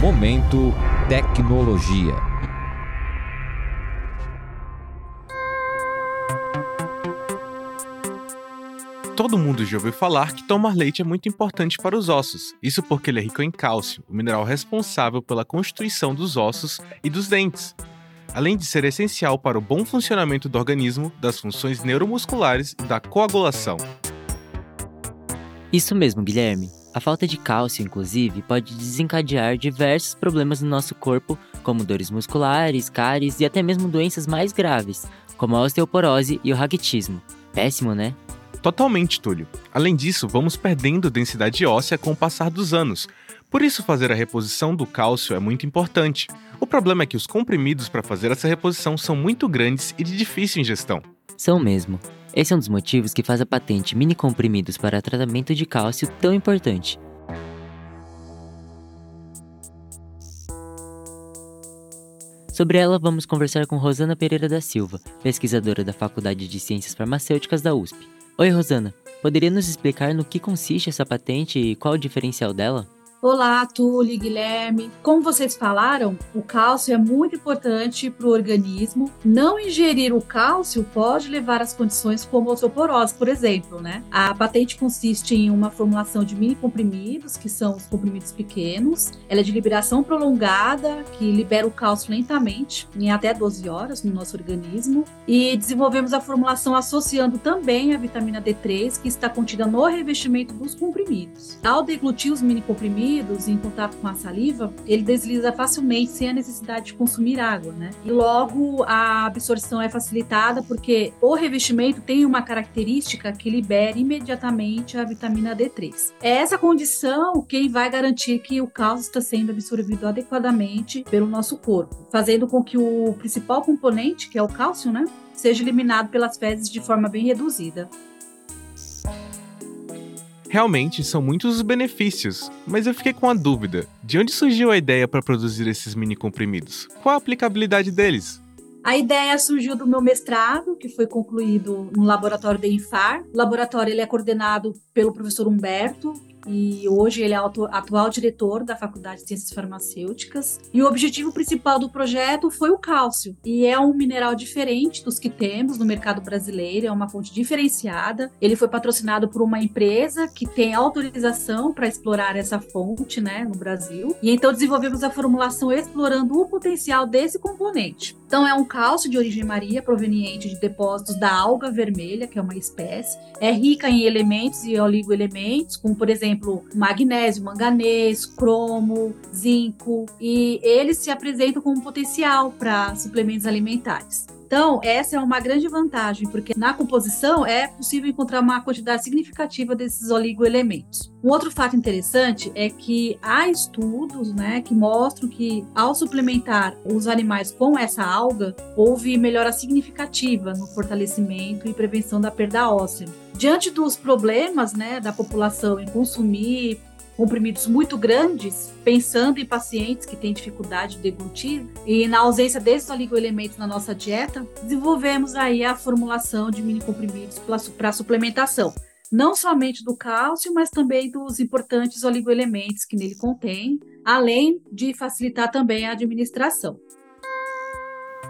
Momento Tecnologia. Todo mundo já ouviu falar que tomar leite é muito importante para os ossos. Isso porque ele é rico em cálcio, o mineral responsável pela constituição dos ossos e dos dentes. Além de ser essencial para o bom funcionamento do organismo, das funções neuromusculares e da coagulação. Isso mesmo, Guilherme. A falta de cálcio, inclusive, pode desencadear diversos problemas no nosso corpo, como dores musculares, cáries e até mesmo doenças mais graves, como a osteoporose e o raquitismo. Péssimo, né? Totalmente, Túlio. Além disso, vamos perdendo densidade óssea com o passar dos anos. Por isso, fazer a reposição do cálcio é muito importante. O problema é que os comprimidos para fazer essa reposição são muito grandes e de difícil ingestão. São mesmo. Esse é um dos motivos que faz a patente mini comprimidos para tratamento de cálcio tão importante. Sobre ela, vamos conversar com Rosana Pereira da Silva, pesquisadora da Faculdade de Ciências Farmacêuticas da USP. Oi, Rosana. Poderia nos explicar no que consiste essa patente e qual o diferencial dela? Olá, Tuli, Guilherme. Como vocês falaram, o cálcio é muito importante para o organismo. Não ingerir o cálcio pode levar às condições como osteoporose, por exemplo, né? A patente consiste em uma formulação de mini comprimidos, que são os comprimidos pequenos. Ela é de liberação prolongada, que libera o cálcio lentamente, em até 12 horas no nosso organismo. E desenvolvemos a formulação associando também a vitamina D3, que está contida no revestimento dos comprimidos. Ao deglutir os mini comprimidos, em contato com a saliva, ele desliza facilmente sem a necessidade de consumir água, né? E logo a absorção é facilitada porque o revestimento tem uma característica que libera imediatamente a vitamina D3. É essa condição quem vai garantir que o cálcio está sendo absorvido adequadamente pelo nosso corpo, fazendo com que o principal componente, que é o cálcio, né, seja eliminado pelas fezes de forma bem reduzida. Realmente são muitos os benefícios, mas eu fiquei com a dúvida: de onde surgiu a ideia para produzir esses mini comprimidos? Qual a aplicabilidade deles? A ideia surgiu do meu mestrado, que foi concluído no laboratório da Infar. O laboratório ele é coordenado pelo professor Humberto, e hoje ele é atual diretor da Faculdade de Ciências Farmacêuticas. E o objetivo principal do projeto foi o cálcio, e é um mineral diferente dos que temos no mercado brasileiro, é uma fonte diferenciada. Ele foi patrocinado por uma empresa que tem autorização para explorar essa fonte, né, no Brasil. E então desenvolvemos a formulação explorando o potencial desse componente. Então é um cálcio de origem maria proveniente de depósitos da alga vermelha, que é uma espécie. É rica em elementos e oligoelementos, como por exemplo magnésio, manganês, cromo, zinco, e eles se apresentam como potencial para suplementos alimentares. Então, essa é uma grande vantagem, porque na composição é possível encontrar uma quantidade significativa desses oligoelementos. Um outro fato interessante é que há estudos né, que mostram que, ao suplementar os animais com essa alga, houve melhora significativa no fortalecimento e prevenção da perda óssea. Diante dos problemas né, da população em consumir comprimidos muito grandes, pensando em pacientes que têm dificuldade de deglutir, e na ausência desses oligoelementos na nossa dieta, desenvolvemos aí a formulação de mini comprimidos para suplementação. Não somente do cálcio, mas também dos importantes oligoelementos que nele contém, além de facilitar também a administração.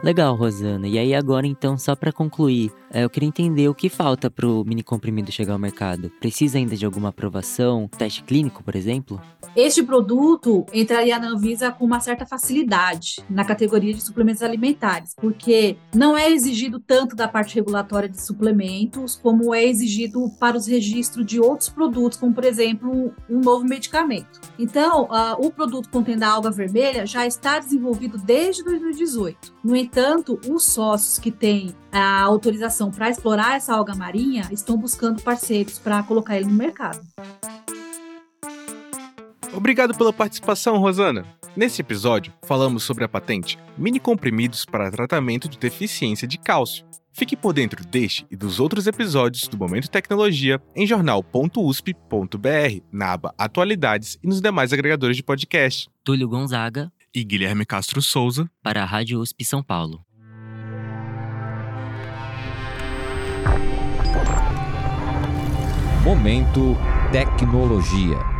Legal, Rosana. E aí agora então, só para concluir, eu queria entender o que falta para o mini comprimido chegar ao mercado. Precisa ainda de alguma aprovação, teste clínico, por exemplo? Este produto entraria na Anvisa com uma certa facilidade na categoria de suplementos alimentares, porque não é exigido tanto da parte regulatória de suplementos como é exigido para os registros de outros produtos, como por exemplo um novo medicamento. Então, uh, o produto contendo a alga vermelha já está desenvolvido desde 2018. No entanto, os sócios que têm a autorização para explorar essa alga marinha estão buscando parceiros para colocar ele no mercado. Obrigado pela participação, Rosana. Nesse episódio, falamos sobre a patente Mini Comprimidos para Tratamento de Deficiência de Cálcio. Fique por dentro deste e dos outros episódios do Momento Tecnologia em jornal.usp.br, na aba Atualidades e nos demais agregadores de podcast. Túlio Gonzaga e Guilherme Castro Souza para a Rádio USP São Paulo. Momento Tecnologia.